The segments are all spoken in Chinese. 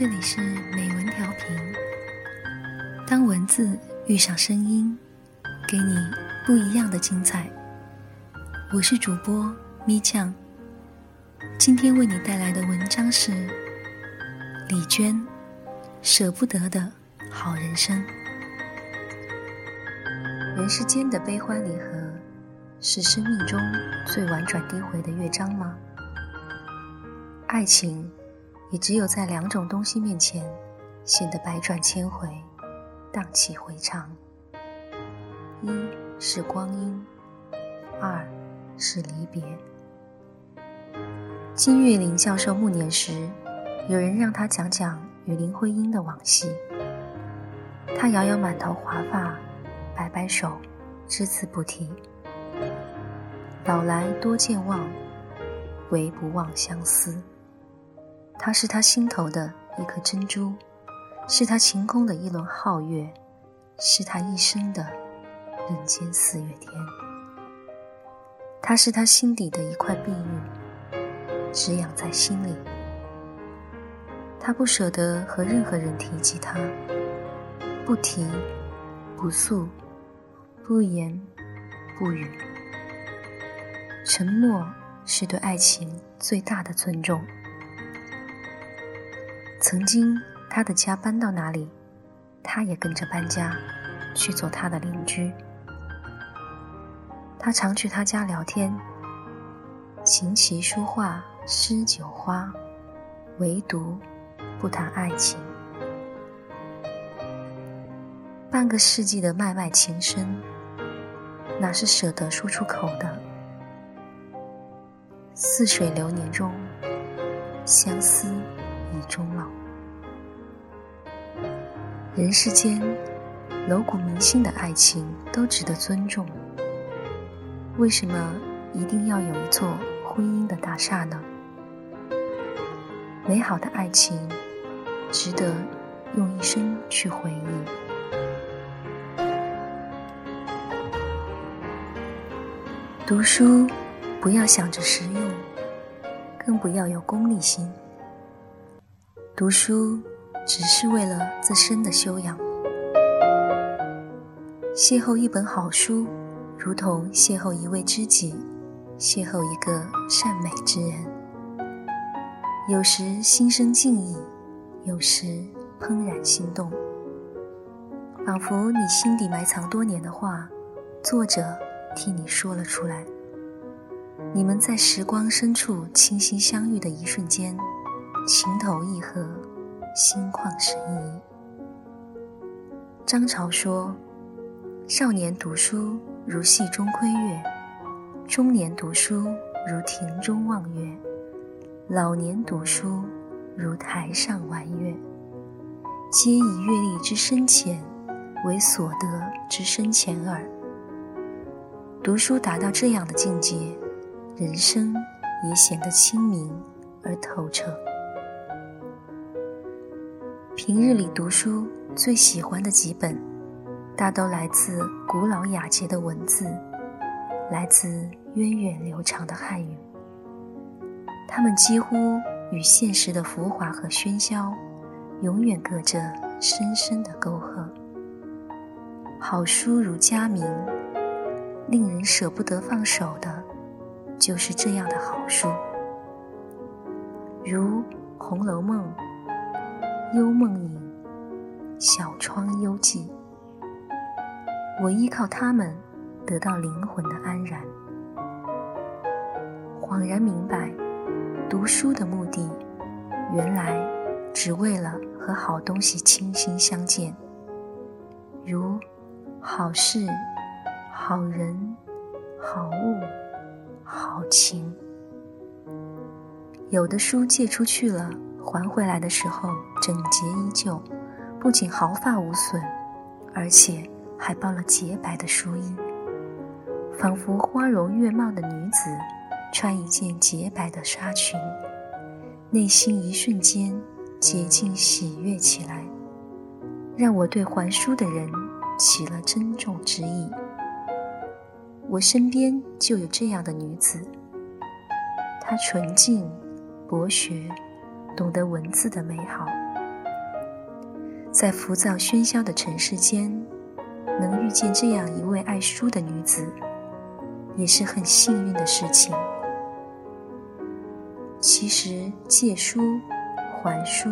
这里是美文调频。当文字遇上声音，给你不一样的精彩。我是主播咪酱，今天为你带来的文章是李娟《舍不得的好人生》。人世间的悲欢离合，是生命中最婉转低回的乐章吗？爱情。也只有在两种东西面前，显得百转千回，荡气回肠。一是光阴，二是离别。金岳霖教授暮年时，有人让他讲讲与林徽因的往昔。他摇摇满头华发，摆摆手，只字不提。老来多健忘，唯不忘相思。她是他心头的一颗珍珠，是他晴空的一轮皓月，是他一生的人间四月天。她是他心底的一块碧玉，只养在心里。他不舍得和任何人提及他，不提，不诉，不言，不语。沉默是对爱情最大的尊重。曾经，他的家搬到哪里，他也跟着搬家，去做他的邻居。他常去他家聊天，琴棋书画诗酒花，唯独不谈爱情。半个世纪的脉脉情深，哪是舍得说出口的？似水流年中，相思。已终老。人世间，楼骨铭心的爱情都值得尊重。为什么一定要有一座婚姻的大厦呢？美好的爱情，值得用一生去回忆。读书，不要想着实用，更不要有功利心。读书只是为了自身的修养。邂逅一本好书，如同邂逅一位知己，邂逅一个善美之人。有时心生敬意，有时怦然心动，仿佛你心底埋藏多年的话，作者替你说了出来。你们在时光深处倾心相遇的一瞬间。情投意合，心旷神怡。张潮说：“少年读书如戏中窥月，中年读书如庭中望月，老年读书如台上玩月。皆以阅历之深浅，为所得之深浅耳。读书达到这样的境界，人生也显得清明而透彻。”平日里读书最喜欢的几本，大都来自古老雅洁的文字，来自源远流长的汉语。它们几乎与现实的浮华和喧嚣，永远隔着深深的沟壑。好书如佳茗，令人舍不得放手的，就是这样的好书，如《红楼梦》。幽梦影，小窗幽寂。我依靠它们，得到灵魂的安然。恍然明白，读书的目的，原来只为了和好东西倾心相见，如好事、好人、好物、好情。有的书借出去了。还回来的时候，整洁依旧，不仅毫发无损，而且还包了洁白的书衣，仿佛花容月貌的女子穿一件洁白的纱裙，内心一瞬间洁净喜悦起来，让我对还书的人起了珍重之意。我身边就有这样的女子，她纯净、博学。懂得文字的美好，在浮躁喧嚣的尘世间，能遇见这样一位爱书的女子，也是很幸运的事情。其实借书还书，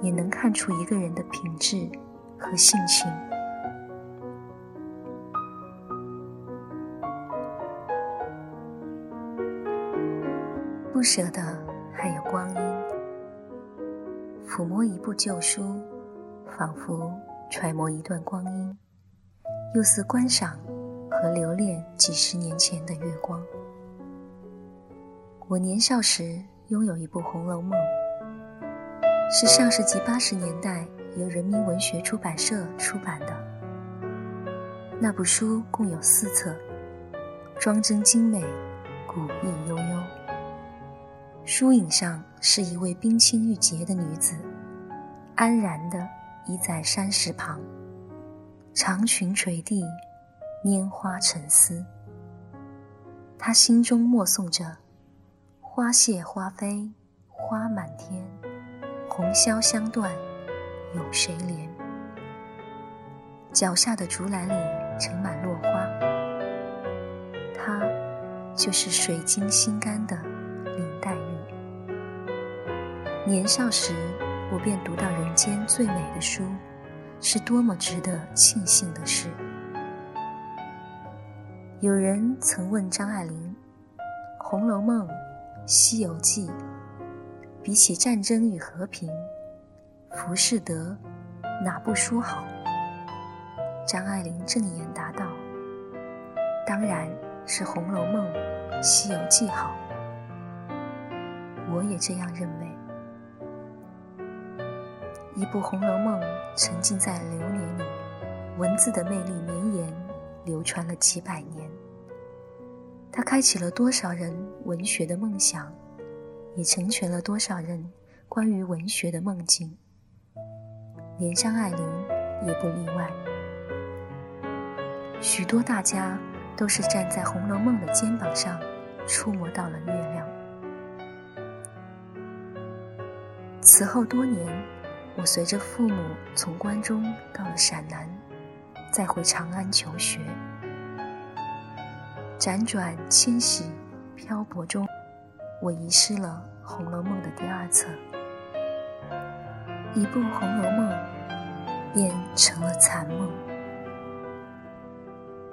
也能看出一个人的品质和性情。不舍的还有光阴，抚摸一部旧书，仿佛揣摩一段光阴，又似观赏和留恋几十年前的月光。我年少时拥有一部《红楼梦》，是上世纪八十年代由人民文学出版社出版的。那部书共有四册，装帧精美，古意悠扬。疏影上是一位冰清玉洁的女子，安然地倚在山石旁，长裙垂地，拈花沉思。她心中默诵着。花谢花飞，花满天，红消香断，有谁怜？脚下的竹篮里盛满落花，她就是水晶心肝的。年少时，我便读到人间最美的书，是多么值得庆幸的事。有人曾问张爱玲，《红楼梦》。《西游记》比起战争与和平，浮士德哪部书好？张爱玲正言答道：“当然是《红楼梦》《西游记》好。”我也这样认为。一部《红楼梦》沉浸在流年里，文字的魅力绵延，流传了几百年。它开启了多少人文学的梦想，也成全了多少人关于文学的梦境。连张爱玲也不例外。许多大家都是站在《红楼梦》的肩膀上，触摸到了月亮。此后多年，我随着父母从关中到了陕南，再回长安求学。辗转迁徙，漂泊中，我遗失了《红楼梦》的第二册。一部《红楼梦》变成了残梦。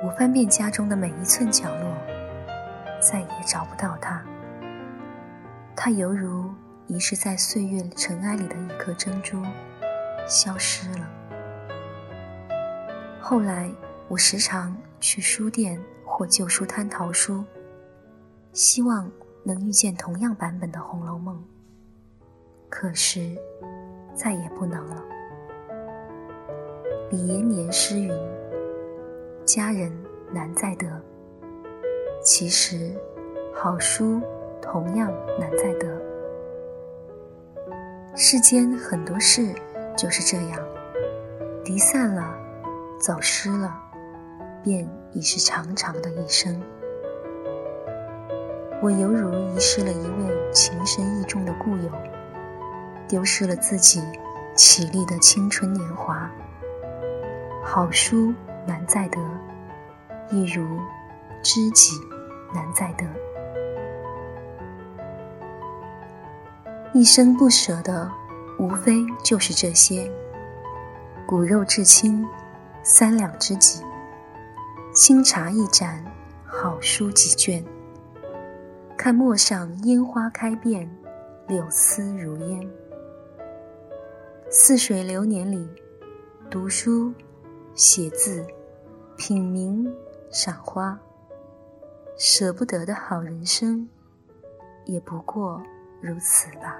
我翻遍家中的每一寸角落，再也找不到它。它犹如遗失在岁月尘埃里的一颗珍珠，消失了。后来，我时常去书店。或旧书摊淘书，希望能遇见同样版本的《红楼梦》，可是再也不能了。李延年诗云：“佳人难再得。”其实，好书同样难再得。世间很多事就是这样，离散了，走失了。便已是长长的一生。我犹如遗失了一位情深意重的故友，丢失了自己绮丽的青春年华。好书难再得，亦如知己难再得。一生不舍的，无非就是这些：骨肉至亲，三两知己。清茶一盏，好书几卷。看陌上烟花开遍，柳丝如烟。似水流年里，读书、写字、品茗、赏花，舍不得的好人生，也不过如此吧。